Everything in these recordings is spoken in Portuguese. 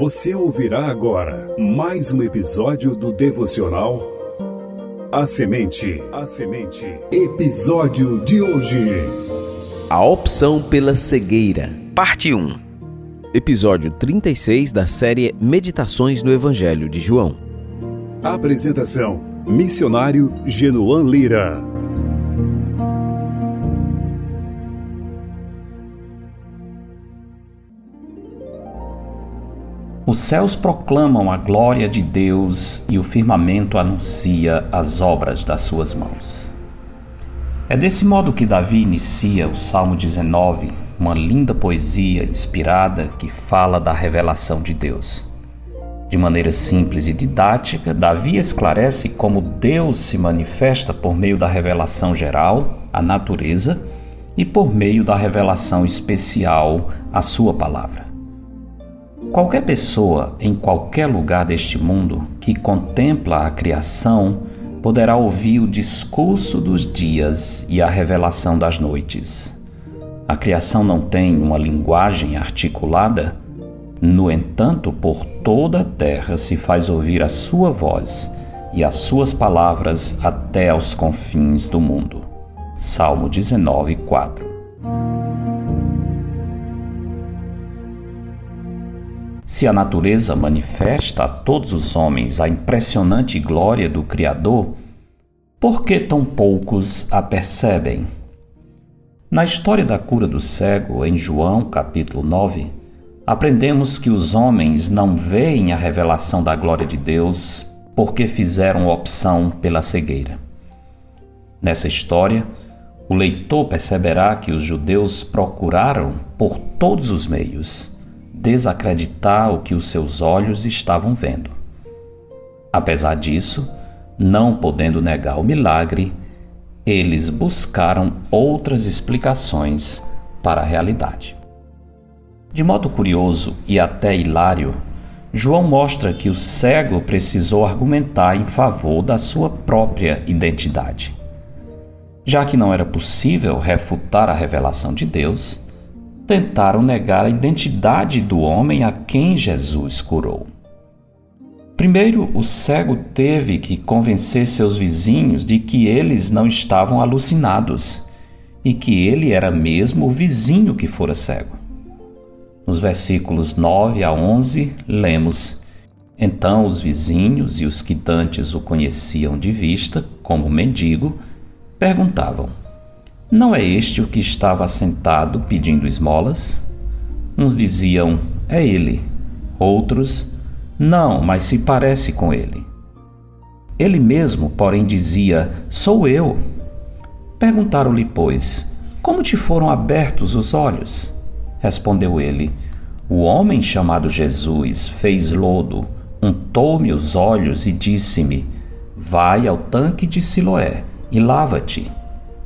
Você ouvirá agora mais um episódio do devocional A Semente. A Semente. Episódio de hoje. A opção pela cegueira. Parte 1. Episódio 36 da série Meditações no Evangelho de João. Apresentação: Missionário Genoan Lira. Os céus proclamam a glória de Deus e o firmamento anuncia as obras das suas mãos. É desse modo que Davi inicia o Salmo 19, uma linda poesia inspirada que fala da revelação de Deus. De maneira simples e didática, Davi esclarece como Deus se manifesta por meio da revelação geral, a natureza, e por meio da revelação especial, a sua palavra. Qualquer pessoa em qualquer lugar deste mundo que contempla a criação poderá ouvir o discurso dos dias e a revelação das noites. A criação não tem uma linguagem articulada, no entanto, por toda a terra se faz ouvir a sua voz e as suas palavras até aos confins do mundo. Salmo 19, 4. Se a natureza manifesta a todos os homens a impressionante glória do Criador, por que tão poucos a percebem? Na história da cura do cego, em João capítulo 9, aprendemos que os homens não veem a revelação da glória de Deus porque fizeram opção pela cegueira. Nessa história, o leitor perceberá que os judeus procuraram por todos os meios desacreditar o que os seus olhos estavam vendo. Apesar disso, não podendo negar o milagre, eles buscaram outras explicações para a realidade. De modo curioso e até hilário, João mostra que o cego precisou argumentar em favor da sua própria identidade. Já que não era possível refutar a revelação de Deus, tentaram negar a identidade do homem a quem Jesus curou. Primeiro, o cego teve que convencer seus vizinhos de que eles não estavam alucinados e que ele era mesmo o vizinho que fora cego. Nos versículos 9 a 11, lemos: Então os vizinhos e os que dantes o conheciam de vista, como mendigo, perguntavam: não é este o que estava sentado pedindo esmolas? Uns diziam: É ele. Outros: Não, mas se parece com ele. Ele mesmo, porém, dizia: Sou eu. Perguntaram-lhe, pois: Como te foram abertos os olhos? Respondeu ele: O homem chamado Jesus fez lodo, untou-me os olhos e disse-me: Vai ao tanque de Siloé e lava-te.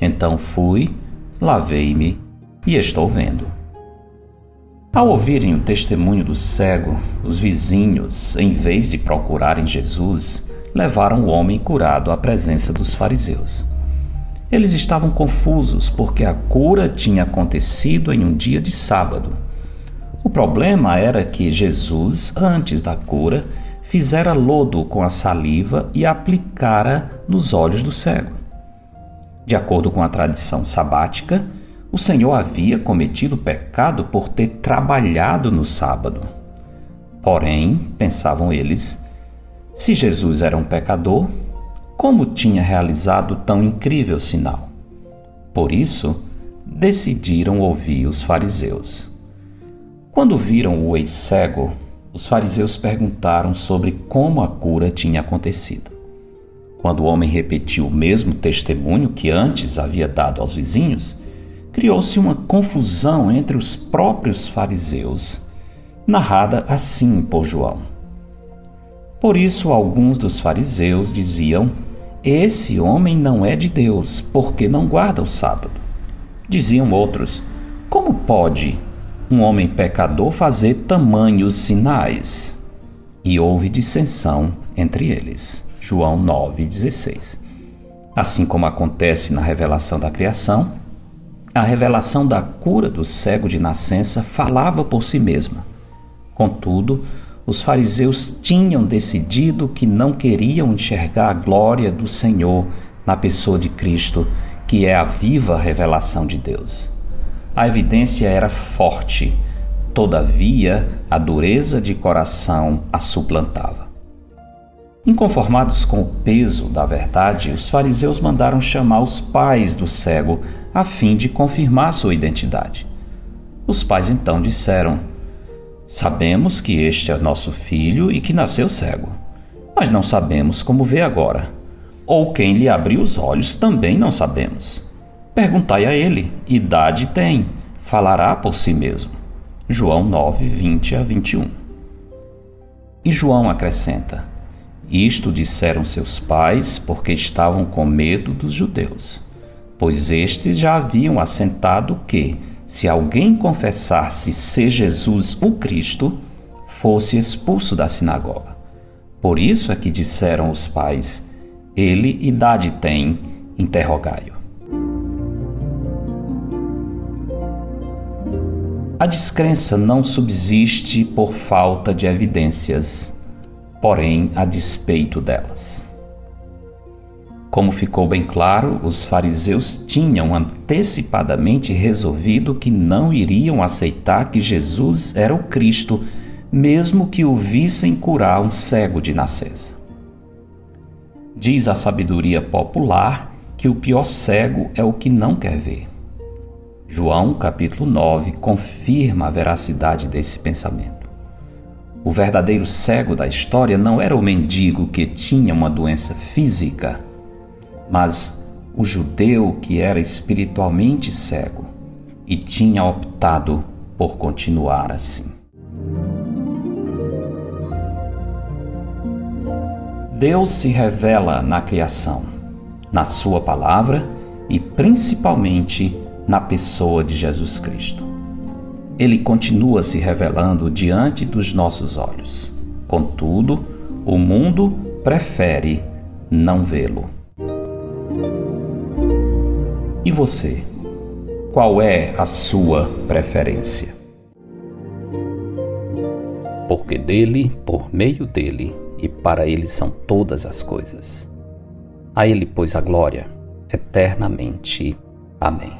Então fui, lavei-me e estou vendo. Ao ouvirem o testemunho do cego, os vizinhos, em vez de procurarem Jesus, levaram o homem curado à presença dos fariseus. Eles estavam confusos porque a cura tinha acontecido em um dia de sábado. O problema era que Jesus, antes da cura, fizera lodo com a saliva e aplicara nos olhos do cego. De acordo com a tradição sabática, o Senhor havia cometido pecado por ter trabalhado no sábado. Porém, pensavam eles, se Jesus era um pecador, como tinha realizado tão incrível sinal? Por isso, decidiram ouvir os fariseus. Quando viram o ex-cego, os fariseus perguntaram sobre como a cura tinha acontecido. Quando o homem repetiu o mesmo testemunho que antes havia dado aos vizinhos, criou-se uma confusão entre os próprios fariseus, narrada assim por João. Por isso, alguns dos fariseus diziam: Esse homem não é de Deus, porque não guarda o sábado. Diziam outros: Como pode um homem pecador fazer tamanhos sinais? E houve dissensão entre eles. João 9,16. Assim como acontece na revelação da criação, a revelação da cura do cego de nascença falava por si mesma. Contudo, os fariseus tinham decidido que não queriam enxergar a glória do Senhor na pessoa de Cristo, que é a viva revelação de Deus. A evidência era forte, todavia a dureza de coração a suplantava. Inconformados com o peso da verdade, os fariseus mandaram chamar os pais do cego a fim de confirmar sua identidade. Os pais então disseram: Sabemos que este é nosso filho e que nasceu cego, mas não sabemos como vê agora. Ou quem lhe abriu os olhos também não sabemos. Perguntai a ele: idade tem, falará por si mesmo. João 9, 20 a 21. E João acrescenta: isto disseram seus pais porque estavam com medo dos judeus, pois estes já haviam assentado que, se alguém confessasse ser Jesus o Cristo, fosse expulso da sinagoga. Por isso é que disseram os pais: Ele idade tem, interrogai-o. A descrença não subsiste por falta de evidências porém a despeito delas. Como ficou bem claro, os fariseus tinham antecipadamente resolvido que não iriam aceitar que Jesus era o Cristo, mesmo que o vissem curar um cego de nascença. Diz a sabedoria popular que o pior cego é o que não quer ver. João capítulo 9 confirma a veracidade desse pensamento. O verdadeiro cego da história não era o mendigo que tinha uma doença física, mas o judeu que era espiritualmente cego e tinha optado por continuar assim. Deus se revela na criação, na Sua palavra e principalmente na pessoa de Jesus Cristo ele continua se revelando diante dos nossos olhos. Contudo, o mundo prefere não vê-lo. E você? Qual é a sua preferência? Porque dele, por meio dele e para ele são todas as coisas. A ele, pois, a glória eternamente. Amém.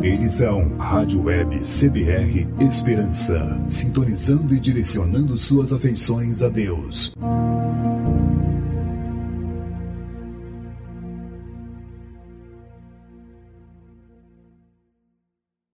Eles são Rádio Web CBR Esperança, sintonizando e direcionando suas afeições a Deus.